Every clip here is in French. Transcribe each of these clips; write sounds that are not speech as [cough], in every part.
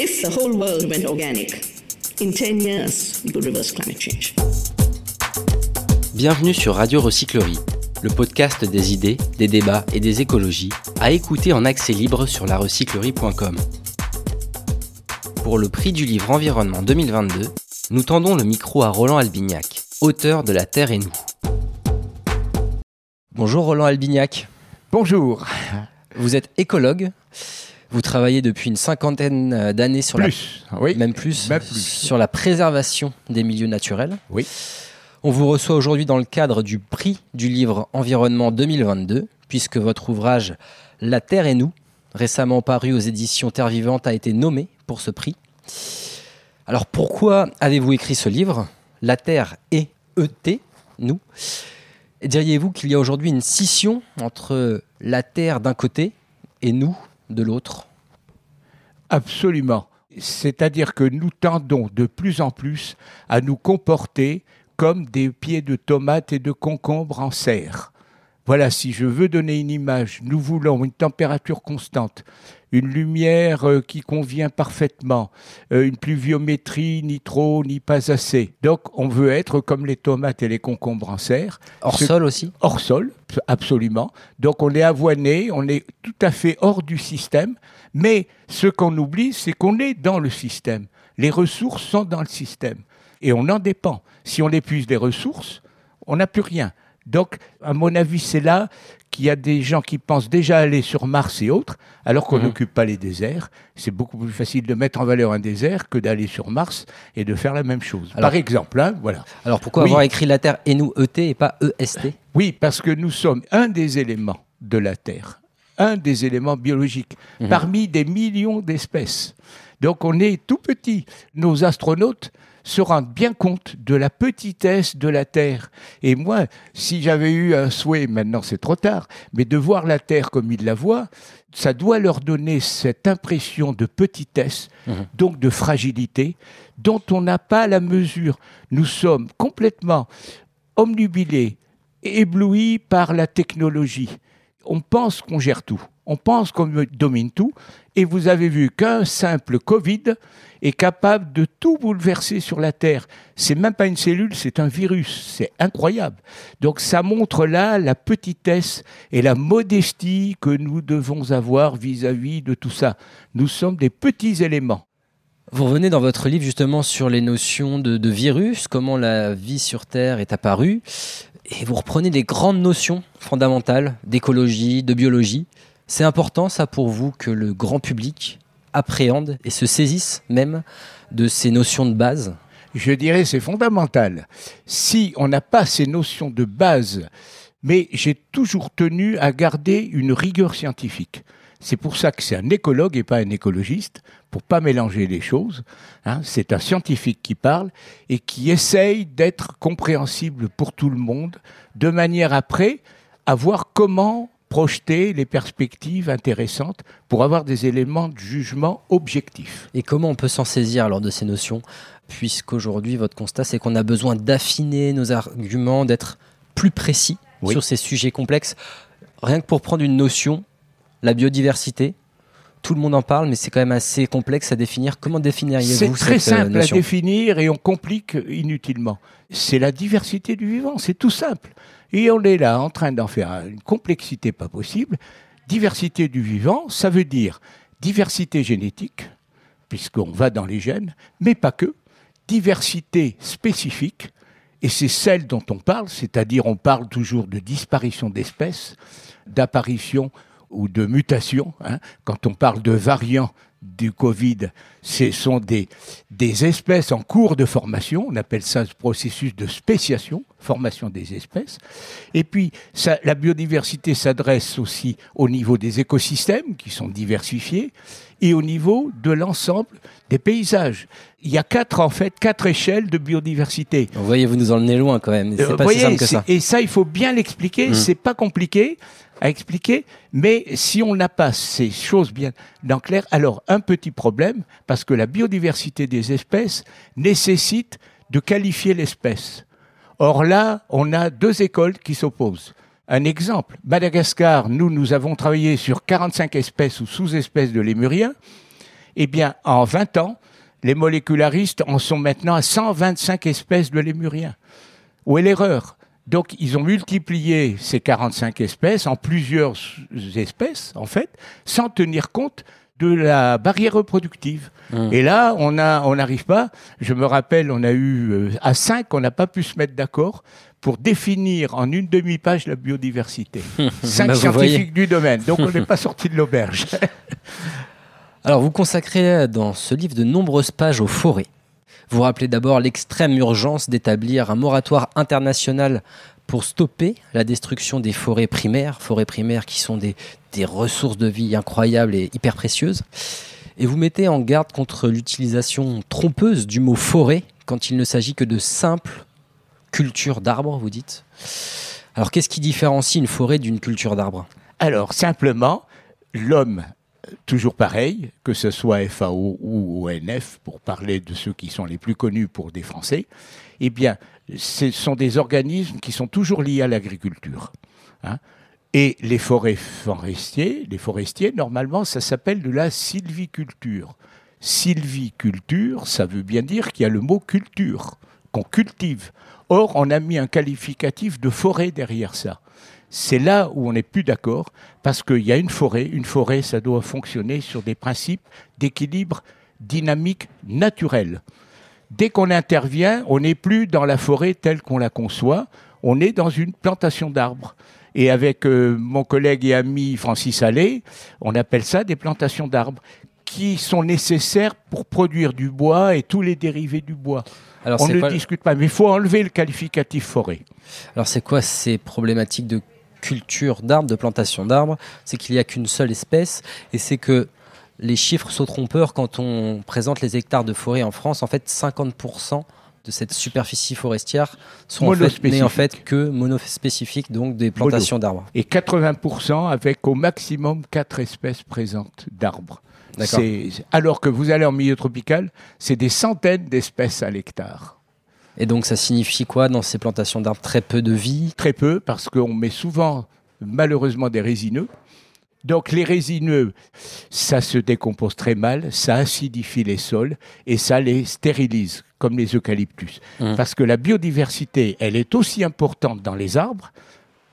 If the whole world went organic, in 10 years, we could reverse climate change. Bienvenue sur Radio Recyclerie, le podcast des idées, des débats et des écologies, à écouter en accès libre sur larecyclerie.com. Pour le prix du livre Environnement 2022, nous tendons le micro à Roland Albignac, auteur de La Terre et nous. Bonjour Roland Albignac. Bonjour. Vous êtes écologue. Vous travaillez depuis une cinquantaine d'années sur plus, la oui. même plus, Même plus. sur la préservation des milieux naturels. Oui. On vous reçoit aujourd'hui dans le cadre du prix du livre Environnement 2022, puisque votre ouvrage La Terre et nous, récemment paru aux éditions Terre Vivante, a été nommé pour ce prix. Alors pourquoi avez-vous écrit ce livre La Terre et ET, nous? Diriez-vous qu'il y a aujourd'hui une scission entre la Terre d'un côté et nous de l'autre Absolument. C'est-à-dire que nous tendons de plus en plus à nous comporter comme des pieds de tomates et de concombres en serre. Voilà, si je veux donner une image, nous voulons une température constante, une lumière euh, qui convient parfaitement, euh, une pluviométrie ni trop ni pas assez. Donc on veut être comme les tomates et les concombres en serre. Hors Ce- sol aussi hors sol, absolument. Donc on est avoiné, on est tout à fait hors du système. Mais ce qu'on oublie, c'est qu'on est dans le système. Les ressources sont dans le système. Et on en dépend. Si on épuise les ressources, on n'a plus rien. Donc, à mon avis, c'est là qu'il y a des gens qui pensent déjà aller sur Mars et autres, alors qu'on Mhm. n'occupe pas les déserts. C'est beaucoup plus facile de mettre en valeur un désert que d'aller sur Mars et de faire la même chose. Alors- Par exemple, hein, voilà. Alors pourquoi Oui. avoir écrit La Terre et nous ET et pas EST Oui, parce que nous sommes un des éléments de la Terre, un des éléments biologiques, Mhm. parmi des millions d'espèces. Donc on est tout petit. Nos astronautes se rendent bien compte de la petitesse de la Terre. Et moi, si j'avais eu un souhait, maintenant c'est trop tard, mais de voir la Terre comme ils la voient, ça doit leur donner cette impression de petitesse, Mhm. donc de fragilité, dont on n'a pas la mesure. Nous sommes complètement omnubilés, éblouis par la technologie. On pense qu'on gère tout, on pense qu'on domine tout, et vous avez vu qu'un simple Covid est capable de tout bouleverser sur la Terre. C'est même pas une cellule, c'est un virus. C'est incroyable. Donc ça montre là la petitesse et la modestie que nous devons avoir vis-à-vis de tout ça. Nous sommes des petits éléments. Vous revenez dans votre livre justement sur les notions de, de virus, comment la vie sur Terre est apparue, et vous reprenez des grandes notions fondamentales d'écologie, de biologie. C'est important ça pour vous que le grand public appréhende et se saisisse même de ces notions de base? Je dirais c'est fondamental. Si on n'a pas ces notions de base, mais j'ai toujours tenu à garder une rigueur scientifique. C'est pour ça que c'est un écologue et pas un écologiste, pour pas mélanger les choses. hein. c'est un scientifique qui parle et qui essaye d'être compréhensible pour tout le monde, de manière après à voir comment projeter les perspectives intéressantes pour avoir des éléments de jugement objectifs. Et comment on peut s'en saisir alors de ces notions Puisqu'aujourd'hui, votre constat, c'est qu'on a besoin d'affiner nos arguments, d'être plus précis Oui. sur ces sujets complexes. Rien que pour prendre une notion, la biodiversité, tout le monde en parle, mais c'est quand même assez complexe à définir. Comment C'est définiriez-vous très cette euh, simple à définir et on complique inutilement. C'est la diversité du vivant, c'est tout simple. Et on est là en train d'en faire une complexité pas possible. Diversité du vivant, ça veut dire diversité génétique, puisqu'on va dans les gènes, mais pas que. Diversité spécifique, et c'est celle dont on parle, c'est-à-dire on parle toujours de disparition d'espèces, d'apparition ou de mutation. hein. Quand on parle de variants du Covid, ce sont des, des espèces en cours de formation, on appelle ça ce processus de spéciation, formation des espèces. Et puis, ça- la biodiversité s'adresse aussi au niveau des écosystèmes qui sont diversifiés et au niveau de l'ensemble des paysages. Il y a quatre, en fait, quatre échelles de biodiversité. Vous voyez, vous nous emmenez loin quand même. C'est Euh, pas voyez, si simple que ça. Et ça, il faut bien l'expliquer. Mm. C'est pas compliqué à expliquer, mais si on n'a pas ces choses bien dans clair, alors un petit problème, parce que la biodiversité des espèces nécessite de qualifier l'espèce. Or là, on a deux écoles qui s'opposent. Un exemple, Madagascar, nous, nous avons travaillé sur 45 espèces ou sous-espèces de lémuriens, Eh bien, en 20 ans, les molécularistes en sont maintenant à 125 espèces de lémuriens. Où est l'erreur? Donc, ils ont multiplié ces 45 espèces en plusieurs espèces, en fait, sans tenir compte de la barrière reproductive. Hum. Et là, on a, on n'arrive pas. Je me rappelle, on a eu euh, à 5, on n'a pas pu se mettre d'accord pour définir en une demi-page la biodiversité. [laughs] Cinq Bah, vous scientifiques du domaine. Donc, on n'est pas [laughs] sorti de l'auberge. Alors, vous consacrez dans ce livre de nombreuses pages aux forêts. Vous rappelez d'abord l'extrême urgence d'établir un moratoire international pour stopper la destruction des forêts primaires, forêts primaires qui sont des, ressources de vie incroyables et hyper précieuses. Et vous mettez en garde contre l'utilisation trompeuse du mot forêt quand il ne s'agit que de simples cultures d'arbres, vous dites. Alors, qu'est-ce qui différencie une forêt d'une culture d'arbres Alors, simplement, l'homme, toujours pareil, que ce soit FAO ou ONF, pour parler de ceux qui sont les plus connus pour des Français, eh bien, ce sont des organismes qui sont toujours liés à l'agriculture. hein. Et les forêts forestiers, les forestiers, normalement, ça s'appelle de la sylviculture. Sylviculture, ça veut bien dire qu'il y a le mot culture, qu'on cultive. Or, on a mis un qualificatif de forêt derrière ça. C'est là où on n'est plus d'accord, parce qu'il y a une forêt. Une forêt, ça doit fonctionner sur des principes d'équilibre dynamique naturel. Dès qu'on intervient, on n'est plus dans la forêt telle qu'on la conçoit, on est dans une plantation d'arbres. Et avec euh, mon collègue et ami Francis Allais, on appelle ça des plantations d'arbres qui sont nécessaires pour produire du bois et tous les dérivés du bois. Alors, on ne quoi- discute pas, mais il faut enlever le qualificatif forêt. Alors c'est quoi ces problématiques de culture d'arbres, de plantation d'arbres C'est qu'il n'y a qu'une seule espèce et c'est que les chiffres sont trompeurs quand on présente les hectares de forêt en France. En fait, 50% de cette superficie forestière sont en fait, n'est en fait que monospécifiques, donc des plantations d'arbres. Et 80% avec au maximum quatre espèces présentes d'arbres. Alors que vous allez en milieu tropical, c'est des centaines d'espèces à l'hectare. Et donc ça signifie quoi dans ces plantations d'arbres? Très peu de vie? Très peu, parce qu'on met souvent, malheureusement, des résineux. Donc les résineux, ça se décompose très mal, ça acidifie les sols et ça les stérilise, comme les eucalyptus. Mmh. Parce que la biodiversité, elle est aussi importante dans les arbres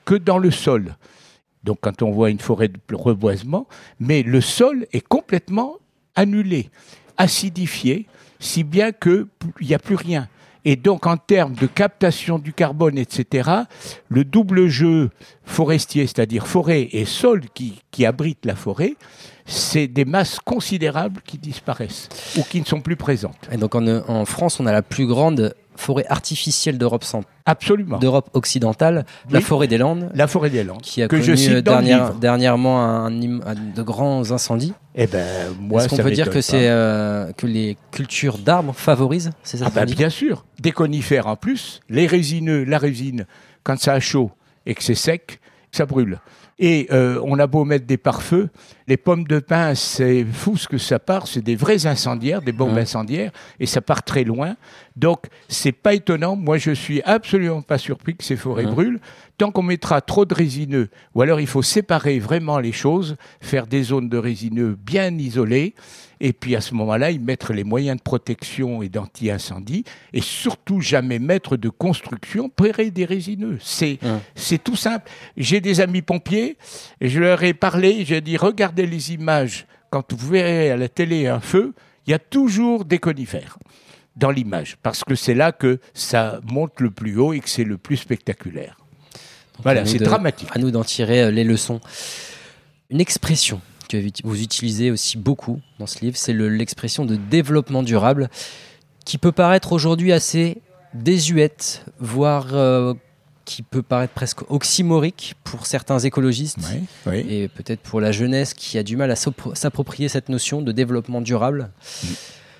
que dans le sol. Donc quand on voit une forêt de reboisement, mais le sol est complètement annulé, acidifié, si bien qu'il n'y a plus rien. Et donc, en termes de captation du carbone, etc., le double jeu forestier, c'est-à-dire forêt et sol qui, abrite la forêt, c'est des masses considérables qui disparaissent ou qui ne sont plus présentes. Et donc en, en France, on a la plus grande forêt artificielle d'Europe centrale, Absolument. d'Europe occidentale, la forêt des Landes. La forêt des Landes, qui a que connu je cite dernière- dernièrement un, im- un- de grands incendies. Eh ben, moi, Est-ce qu'on peut dire que c'est euh, que les cultures d'arbres favorisent ces Ah incendies bien sûr, des conifères en plus, les résineux, la résine, quand ça a chaud et que c'est sec, ça brûle. Et euh, on a beau mettre des pare-feux, les pommes de pin, c'est fou ce que ça part, c'est des vrais incendiaires, des bombes incendiaires, et ça part très loin. Donc c'est pas étonnant, moi je suis absolument pas surpris que ces forêts brûlent. Tant qu'on mettra trop de résineux, ou alors il faut séparer vraiment les choses, faire des zones de résineux bien isolées, et puis à ce moment-là, y mettre les moyens de protection et d'anti-incendie, et surtout jamais mettre de construction près des résineux. C'est Hum. c'est tout simple. J'ai des amis pompiers, et je leur ai parlé, j'ai dit, regardez les images, quand vous verrez à la télé un feu, il y a toujours des conifères dans l'image, parce que c'est là que ça monte le plus haut et que c'est le plus spectaculaire. Voilà, c'est dramatique. À nous d'en tirer euh, les leçons. Une expression que vous- utilisez aussi beaucoup dans ce livre, c'est le- l'expression de développement durable, qui peut paraître aujourd'hui assez désuète, voire euh, qui peut paraître presque oxymorique pour certains écologistes. Oui, oui. et peut-être pour la jeunesse qui a du mal à s'appro- s'approprier cette notion de développement durable.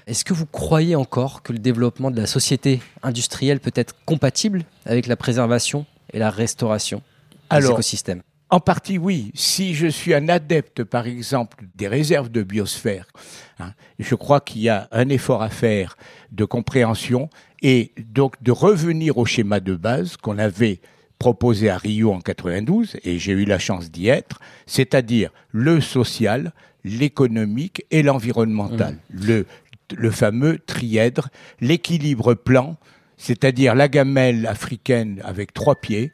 Est-ce que vous croyez encore que le développement de la société industrielle peut être compatible avec la préservation et la restauration des Alors, écosystèmes En partie, oui. Si je suis un adepte, par exemple, des réserves de biosphère, hein, je crois qu'il y a un effort à faire de compréhension et donc de revenir au schéma de base qu'on avait proposé à Rio en 92, et j'ai eu la chance d'y être, c'est-à-dire le social, l'économique et l'environnemental. Le, le fameux trièdre, l'équilibre plan, c'est-à-dire la gamelle africaine avec trois pieds,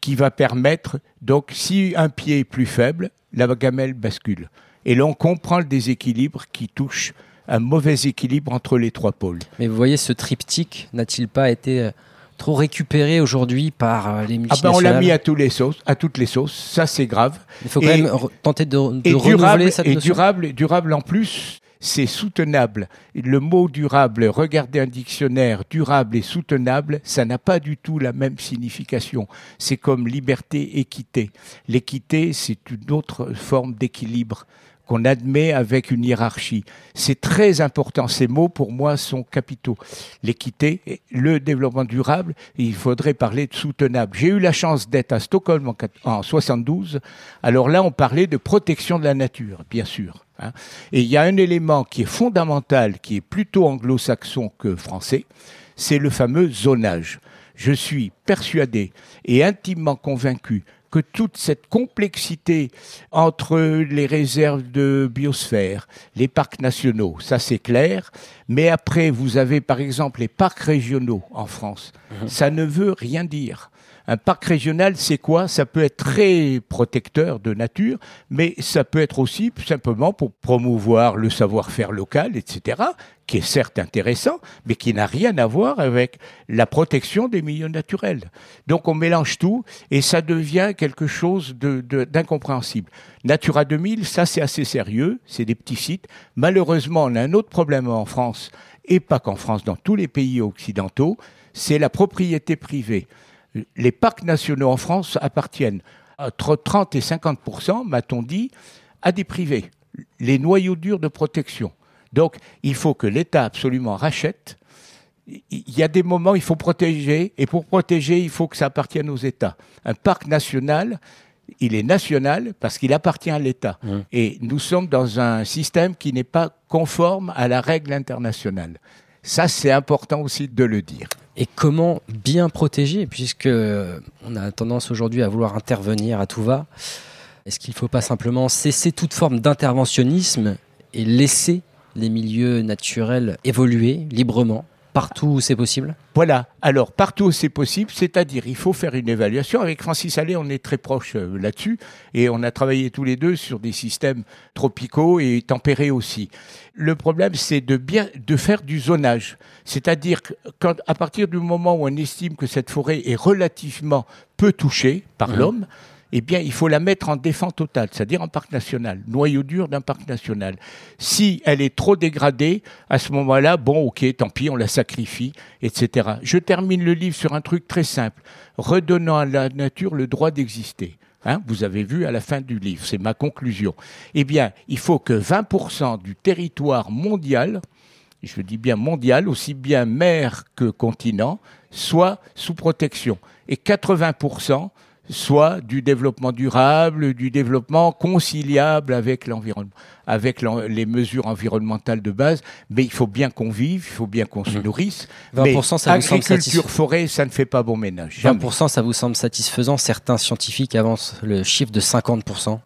qui va permettre, donc si un pied est plus faible, la gamelle bascule. Et là, on comprend le déséquilibre qui touche un mauvais équilibre entre les trois pôles. Mais vous voyez, ce triptyque n'a-t-il pas été euh, trop récupéré aujourd'hui par euh, les Ah multinationales ben on l'a mis à, tous les sauces, à toutes les sauces, ça c'est grave. Il faut quand Et- même tenter de, de et renouveler durable, cette et notion. durable, durable en plus, c'est soutenable. Le mot durable, regardez un dictionnaire, durable et soutenable, ça n'a pas du tout la même signification. C'est comme liberté, équité. L'équité, c'est une autre forme d'équilibre qu'on admet avec une hiérarchie. C'est très important. Ces mots, pour moi, sont capitaux. L'équité, le développement durable, il faudrait parler de soutenable. J'ai eu la chance d'être à Stockholm en 72. Alors là, on parlait de protection de la nature, bien sûr. hein. Et il y a un élément qui est fondamental, qui est plutôt anglo-saxon que français, c'est le fameux zonage. Je suis persuadé et intimement convaincu que toute cette complexité entre les réserves de biosphère, les parcs nationaux, ça c'est clair, mais après vous avez par exemple les parcs régionaux en France, ça ne veut rien dire. Un parc régional, c'est quoi? Ça peut être très protecteur de nature, mais ça peut être aussi simplement pour promouvoir le savoir-faire local, etc., qui est certes intéressant, mais qui n'a rien à voir avec la protection des milieux naturels. Donc on mélange tout et ça devient quelque chose de- de- d'incompréhensible. Natura 2000, ça c'est assez sérieux, c'est des petits sites. Malheureusement, on a un autre problème en France, et pas qu'en France, dans tous les pays occidentaux, c'est la propriété privée. Les parcs nationaux en France appartiennent entre 30 et 50 m'a-t-on dit, à des privés, les noyaux durs de protection. Donc, il faut que l'État absolument rachète. Il y a des moments, il faut protéger, et pour protéger, il faut que ça appartienne aux États. Un parc national, il est national parce qu'il appartient à l'État. Et nous sommes dans un système qui n'est pas conforme à la règle internationale. Ça, c'est important aussi de le dire. Et comment bien protéger, puisque on a tendance aujourd'hui à vouloir intervenir à tout va. Est-ce qu'il ne faut pas simplement cesser toute forme d'interventionnisme et laisser les milieux naturels évoluer librement? Partout où c'est possible Voilà. Alors, partout où c'est possible, c'est-à-dire, il faut faire une évaluation. Avec Francis Allais, on est très proche euh, là-dessus. Et on a travaillé tous les deux sur des systèmes tropicaux et tempérés aussi. Le problème, c'est de bien, de faire du zonage. C'est-à-dire quand, à partir du moment où on estime que cette forêt est relativement peu touchée par l'homme, eh bien, il faut la mettre en défense totale, c'est-à-dire en parc national, noyau dur d'un parc national. Si elle est trop dégradée, à ce moment-là, bon, ok, tant pis, on la sacrifie, etc. Je termine le livre sur un truc très simple, redonnant à la nature le droit d'exister. Hein, vous avez vu à la fin du livre, c'est ma conclusion. Eh bien, il faut que 20% du territoire mondial, je dis bien mondial, aussi bien mer que continent, soit sous protection. Et 80% soit du développement durable, du développement conciliable avec l'environnement, avec les mesures environnementales de base. Mais il faut bien qu'on vive, il faut bien qu'on se nourrisse. 20%, mais Mmh. ça vous semble satisfaisant forêt, ça ne fait pas bon ménage. Jamais. 20%, ça vous semble satisfaisant Certains scientifiques avancent le chiffre de 50%.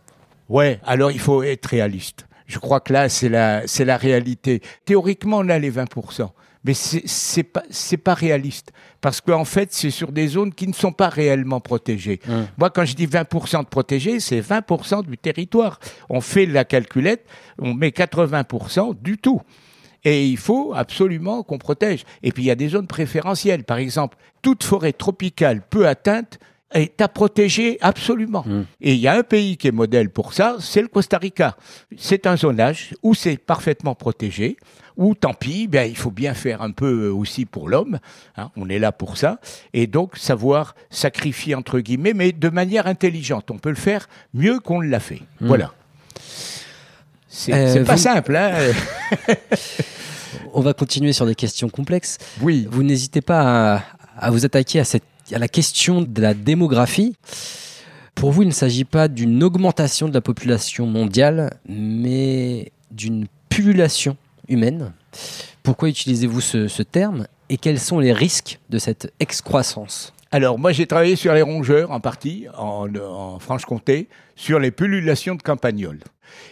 Ouais, alors il faut être réaliste. Je crois que là, c'est la, c'est la réalité. Théoriquement, on a les 20%. Mais c'est pas, c'est pas réaliste. Parce qu'en fait, c'est sur des zones qui ne sont pas réellement protégées. Moi, quand je dis 20% de protégés, c'est 20% du territoire. On fait la calculette, on met 80% du tout. Et il faut absolument qu'on protège. Et puis il y a des zones préférentielles. Par exemple, toute forêt tropicale peu atteinte est à protéger absolument. Et il y a un pays qui est modèle pour ça, c'est le Costa Rica. C'est un zonage où c'est parfaitement protégé, où tant pis, ben, il faut bien faire un peu aussi pour l'homme. hein, on est là pour ça. Et donc savoir sacrifier entre guillemets, mais de manière intelligente. On peut le faire mieux qu'on l'a fait. Voilà. C'est Euh, pas vous- simple, hein [laughs] On va continuer sur des questions complexes. Oui. Vous n'hésitez pas à, à vous attaquer à, cette, la question de la démographie. Pour vous, il ne s'agit pas d'une augmentation de la population mondiale, mais d'une pullulation humaine. Pourquoi utilisez-vous ce, terme et quels sont les risques de cette excroissance? Alors, moi, j'ai travaillé sur les rongeurs en partie, en, en Franche-Comté, sur les pullulations de campagnols.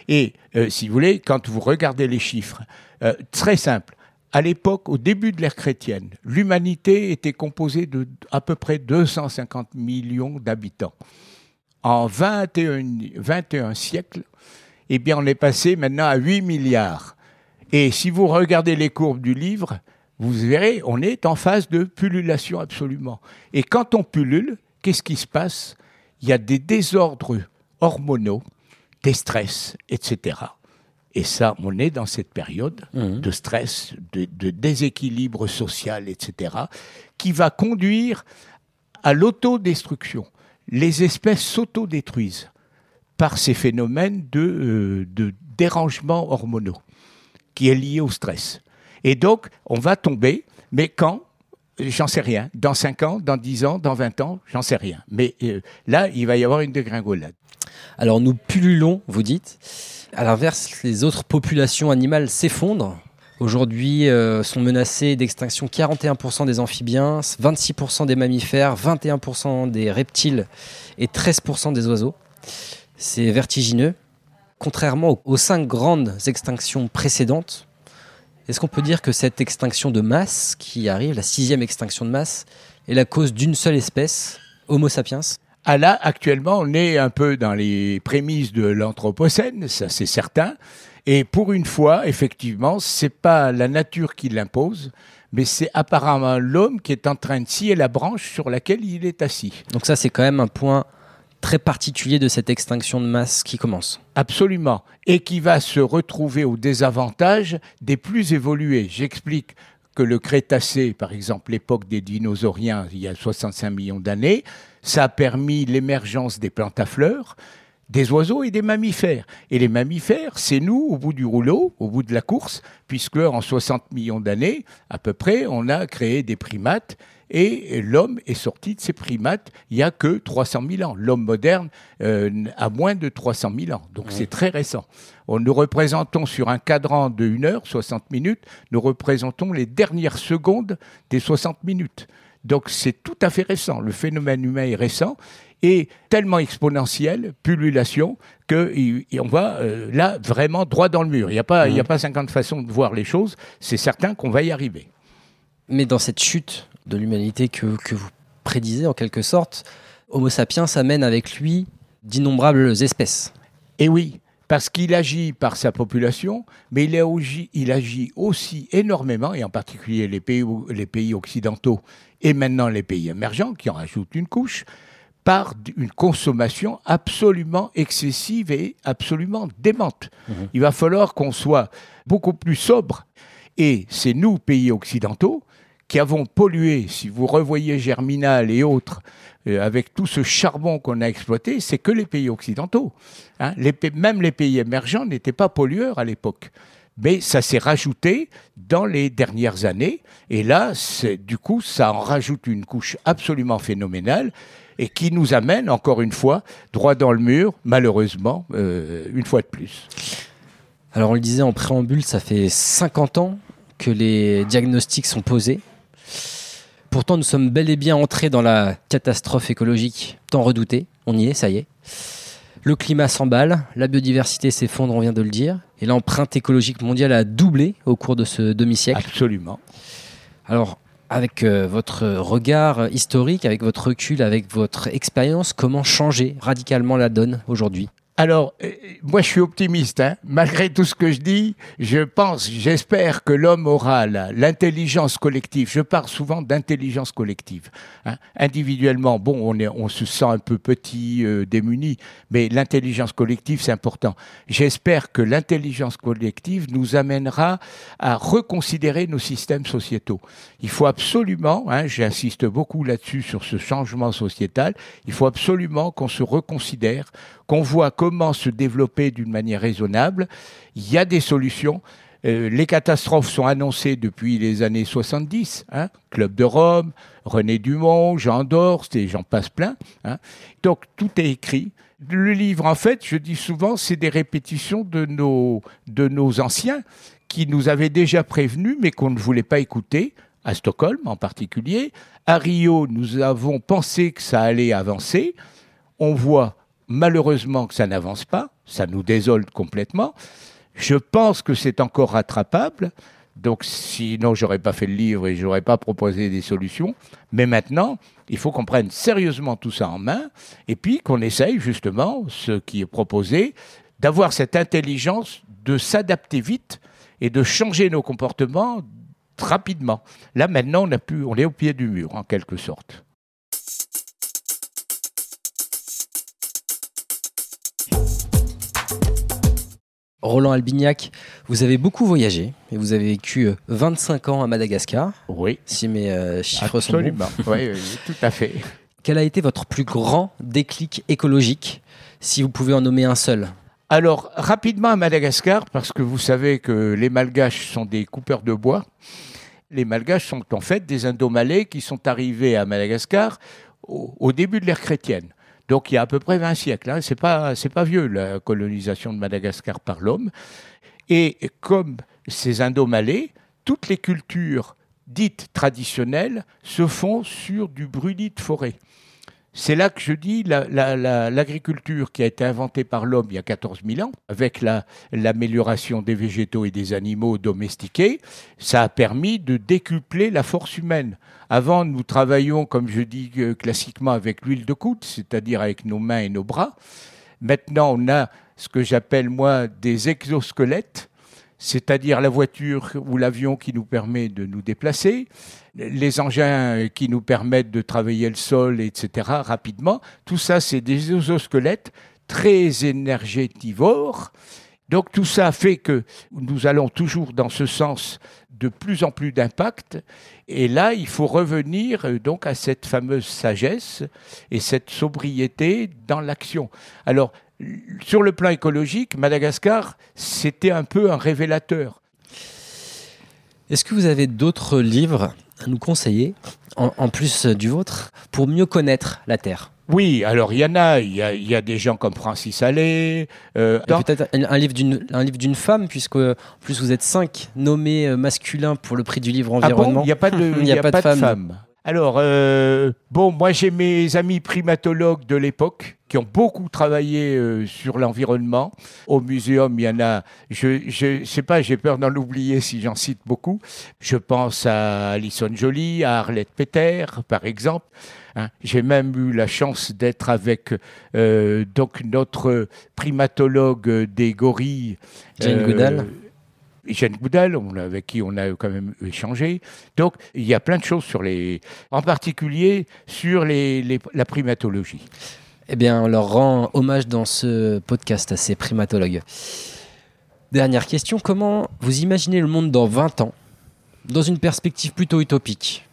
Et euh, si vous voulez, quand vous regardez les chiffres, euh, très simple. À l'époque, au début de l'ère chrétienne, l'humanité était composée de à peu près 250 millions d'habitants. En 21, 21 siècles, eh bien, on est passé maintenant à 8 milliards. Et si vous regardez les courbes du livre, vous verrez, on est en phase de pullulation absolument. Et quand on pullule, qu'est-ce qui se passe? Il y a des désordres hormonaux, des stress, etc. Et ça, on est dans cette période de stress, de, de déséquilibre social, etc., qui va conduire à l'autodestruction. Les espèces s'autodétruisent par ces phénomènes de, euh, de dérangement hormonaux qui est lié au stress. Et donc, on va tomber, mais quand? J'en sais rien. Dans 5 ans, dans 10 ans, dans 20 ans, j'en sais rien. Mais euh, là, il va y avoir une dégringolade. Alors nous pullulons, vous dites. À l'inverse, les autres populations animales s'effondrent. Aujourd'hui euh, sont menacés d'extinction 41% des amphibiens, 26% des mammifères, 21% des reptiles et 13% des oiseaux. C'est vertigineux. Contrairement aux cinq grandes extinctions précédentes, est-ce qu'on peut dire que cette extinction de masse qui arrive, la sixième extinction de masse, est la cause d'une seule espèce, Homo sapiens? Ah là, actuellement, on est un peu dans les prémices de l'Anthropocène, ça c'est certain. Et pour une fois, effectivement, c'est pas la nature qui l'impose, mais c'est apparemment l'homme qui est en train de scier la branche sur laquelle il est assis. Donc ça, c'est quand même un point très particulier de cette extinction de masse qui commence. Absolument. Et qui va se retrouver au désavantage des plus évolués. J'explique que le Crétacé, par exemple, l'époque des dinosauriens, il y a 65 millions d'années, ça a permis l'émergence des plantes à fleurs, des oiseaux et des mammifères. Et les mammifères, c'est nous au bout du rouleau, au bout de la course, puisque en 60 millions d'années, à peu près, on a créé des primates et l'homme est sorti de ces primates il y a que 300 000 ans. L'homme moderne euh, a moins de 300 000 ans, donc c'est très récent. On, nous représentons sur un cadran de 1 heure, 60 minutes, nous représentons les dernières secondes des 60 minutes. Donc c'est tout à fait récent. Le phénomène humain est récent et tellement exponentiel, pullulation, que et on va euh, là vraiment droit dans le mur. Il n'y a, pas- il y a pas 50 façons de voir les choses. C'est certain qu'on va y arriver. Mais dans cette chute de l'humanité que, que vous prédisez en quelque sorte, Homo sapiens amène avec lui d'innombrables espèces. Et oui, parce qu'il agit par sa population, mais il agit, il agit aussi énormément, et en particulier les pays, les pays occidentaux et maintenant les pays émergents, qui en rajoutent une couche, par une consommation absolument excessive et absolument démente. Il va falloir qu'on soit beaucoup plus sobre. Et c'est nous, pays occidentaux, qui avons pollué, si vous revoyez Germinal et autres, euh, avec tout ce charbon qu'on a exploité, c'est que les pays occidentaux. Hein. Les même les pays émergents n'étaient pas pollueurs à l'époque. Mais ça s'est rajouté dans les dernières années. Et là, du coup, ça en rajoute une couche absolument phénoménale et qui nous amène, encore une fois, droit dans le mur, malheureusement, euh, une fois de plus. Alors on le disait en préambule, ça fait 50 ans que les diagnostics sont posés. Pourtant nous sommes bel et bien entrés dans la catastrophe écologique tant redoutée. On y est, ça y est. Le climat s'emballe, la biodiversité s'effondre, on vient de le dire, et l'empreinte écologique mondiale a doublé au cours de ce demi-siècle. Absolument. Alors, avec euh, votre regard historique, avec votre recul, avec votre expérience, comment changer radicalement la donne aujourd'hui? Alors, euh, moi, je suis optimiste. hein. Malgré tout ce que je dis, je pense, j'espère que l'homme aura l'intelligence collective. Je parle souvent d'intelligence collective. hein. Individuellement, bon, on se sent un peu petit, euh, démuni, mais l'intelligence collective, c'est important. J'espère que l'intelligence collective nous amènera à reconsidérer nos systèmes sociétaux. Il faut absolument, hein, j'insiste beaucoup là-dessus sur ce changement sociétal, il faut absolument qu'on se reconsidère, qu'on voit comment se développer d'une manière raisonnable. Il y a des solutions. Euh, les catastrophes sont annoncées depuis les années 70. Hein, Club de Rome, René Dumont, Jean Dorst et j'en passe plein. hein. Donc tout est écrit. Le livre, en fait, je dis souvent, c'est des répétitions de nos, de nos anciens qui nous avaient déjà prévenus, mais qu'on ne voulait pas écouter à Stockholm en particulier. À Rio, nous avons pensé que ça allait avancer. On voit malheureusement que ça n'avance pas, ça nous désole complètement. Je pense que c'est encore rattrapable. Donc sinon, j'aurais pas fait le livre et j'aurais pas proposé des solutions. Mais maintenant, il faut qu'on prenne sérieusement tout ça en main et puis qu'on essaye justement, ce qui est proposé, d'avoir cette intelligence de s'adapter vite et de changer nos comportements rapidement. Là maintenant, on, a pu, on est au pied du mur en quelque sorte. Roland Albignac, vous avez beaucoup voyagé et vous avez vécu 25 ans à Madagascar. Oui. Si mes euh, chiffres Absolument. sont bons. [laughs] oui, oui, tout à fait. Quel a été votre plus grand déclic écologique, si vous pouvez en nommer un seul? Alors, rapidement à Madagascar, parce que vous savez que les Malgaches sont des coupeurs de bois. Les Malgaches sont en fait des Indomalais qui sont arrivés à Madagascar au, au début de l'ère chrétienne. Donc il y a à peu près 20 siècles. Hein. C'est pas pas vieux la colonisation de Madagascar par l'homme. Et comme ces Indomalais, toutes les cultures dites traditionnelles se font sur du brûlis de forêt. C'est là que je dis l'agriculture la, la, qui a été inventée par l'homme il y a 14 000 ans, avec l'amélioration des végétaux et des animaux domestiqués, ça a permis de décupler la force humaine. Avant, nous travaillions, comme je dis euh, classiquement, avec l'huile de coude, c'est-à-dire avec nos mains et nos bras. Maintenant, on a ce que j'appelle, moi, des exosquelettes, c'est-à-dire la voiture ou l'avion qui nous permet de nous déplacer, les engins qui nous permettent de travailler le sol, etc., rapidement. Tout ça, c'est des exosquelettes très énergétivores. Donc tout ça fait que nous allons toujours dans ce sens de plus en plus d'impact. Et là, il faut revenir euh, donc à cette fameuse sagesse et cette sobriété dans l'action. Alors, sur le plan écologique, Madagascar, c'était un peu un révélateur. Est-ce que vous avez d'autres livres à nous conseiller, en, en, plus du vôtre, pour mieux connaître la Terre? Oui, alors il y en a, il y a, y a, des gens comme Francis Allais. Euh, Peut-être un, un, livre d'une femme, puisque en plus vous êtes cinq nommés euh, masculins pour le prix du livre environnement. Ah bon? Il n'y a pas de, [laughs] il y a, a pas, pas de, femme. femme. Alors, euh, bon, moi j'ai mes amis primatologues de l'époque qui ont beaucoup travaillé euh, sur l'environnement. Au muséum, il y en a, je ne sais pas, j'ai peur d'en oublier si j'en cite beaucoup. Je pense à Alison Joly, à Arlette Peter, par exemple. Hein. J'ai même eu la chance d'être avec euh, donc notre primatologue des gorilles. Jane Goodall. Jeanne Goudal, avec qui on a quand même échangé. Donc, il y a plein de choses sur les, en particulier sur les, les, la primatologie. Eh bien, on leur rend hommage dans ce podcast à ces primatologues. Dernière question, comment vous imaginez le monde dans 20 ans, dans une perspective plutôt utopique?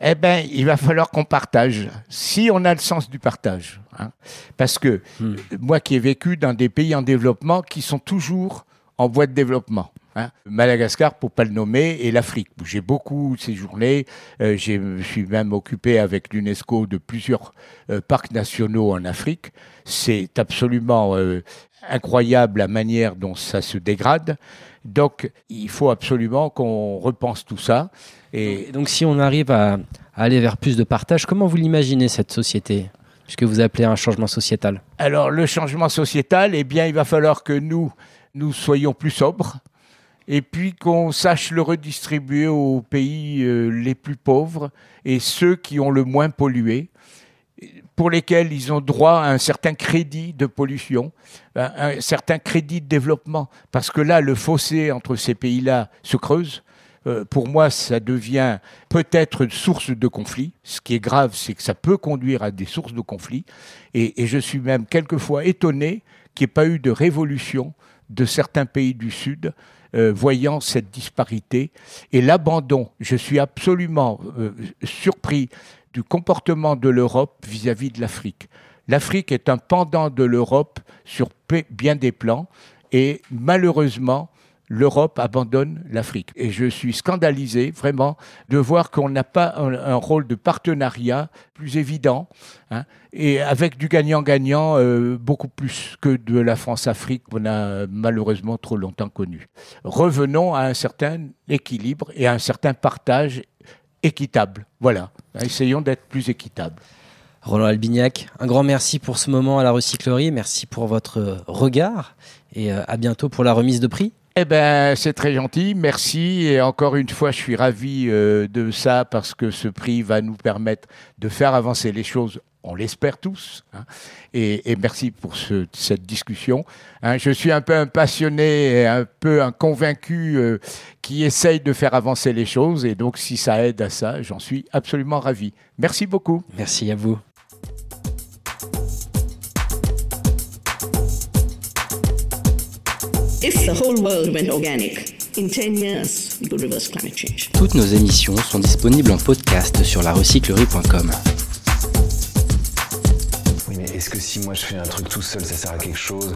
Eh bien, il va falloir qu'on partage, si on a le sens du partage. Hein. Parce que hmm. moi qui ai vécu dans des pays en développement qui sont toujours en voie de développement. Hein. Madagascar, pour pas le nommer, et l'Afrique. J'ai beaucoup séjourné. Euh, je me suis même occupé avec l'UNESCO de plusieurs euh, parcs nationaux en Afrique. C'est absolument euh, incroyable la manière dont ça se dégrade. Donc, il faut absolument qu'on repense tout ça. Et donc, si on arrive à, à aller vers plus de partage, comment vous l'imaginez cette société puisque vous appelez un changement sociétal? Alors, le changement sociétal, eh bien, il va falloir que nous, nous soyons plus sobres et puis qu'on sache le redistribuer aux pays euh, les plus pauvres et ceux qui ont le moins pollué, pour lesquels ils ont droit à un certain crédit de pollution, un, certain crédit de développement, parce que là, le fossé entre ces pays-là se creuse. Euh, pour moi, ça devient peut-être source de conflit. Ce qui est grave, c'est que ça peut conduire à des sources de conflit. Et je suis même quelquefois étonné qu'il n'y ait pas eu de révolution de certains pays du Sud, euh, voyant cette disparité et l'abandon. Je suis absolument euh, surpris du comportement de l'Europe vis-à-vis de l'Afrique. L'Afrique est un pendant de l'Europe sur bien des plans et malheureusement, l'Europe abandonne l'Afrique. Et je suis scandalisé vraiment de voir qu'on n'a pas un, rôle de partenariat plus évident hein, et avec du gagnant-gagnant euh, beaucoup plus que de la France-Afrique qu'on a malheureusement trop longtemps connu. Revenons à un certain équilibre et à un certain partage équitable. Voilà, essayons d'être plus équitables. Roland Albignac, un grand merci pour ce moment à la recyclerie, merci pour votre regard et euh, à bientôt pour la remise de prix. Eh ben, c'est très gentil, merci. Et encore une fois, je suis ravi euh, de ça parce que ce prix va nous permettre de faire avancer les choses. On l'espère tous. Hein. Et, merci pour cette discussion. Hein. je suis un peu un passionné et un peu un convaincu euh, qui essaye de faire avancer les choses. Et donc, si ça aide à ça, j'en suis absolument ravi. Merci beaucoup. Merci à vous. If the whole world went organic, in 10 years, we could reverse climate change. Toutes nos émissions sont disponibles en podcast sur larecyclerie.com. Oui, mais est-ce que si moi je fais un truc tout seul, ça sert à quelque chose?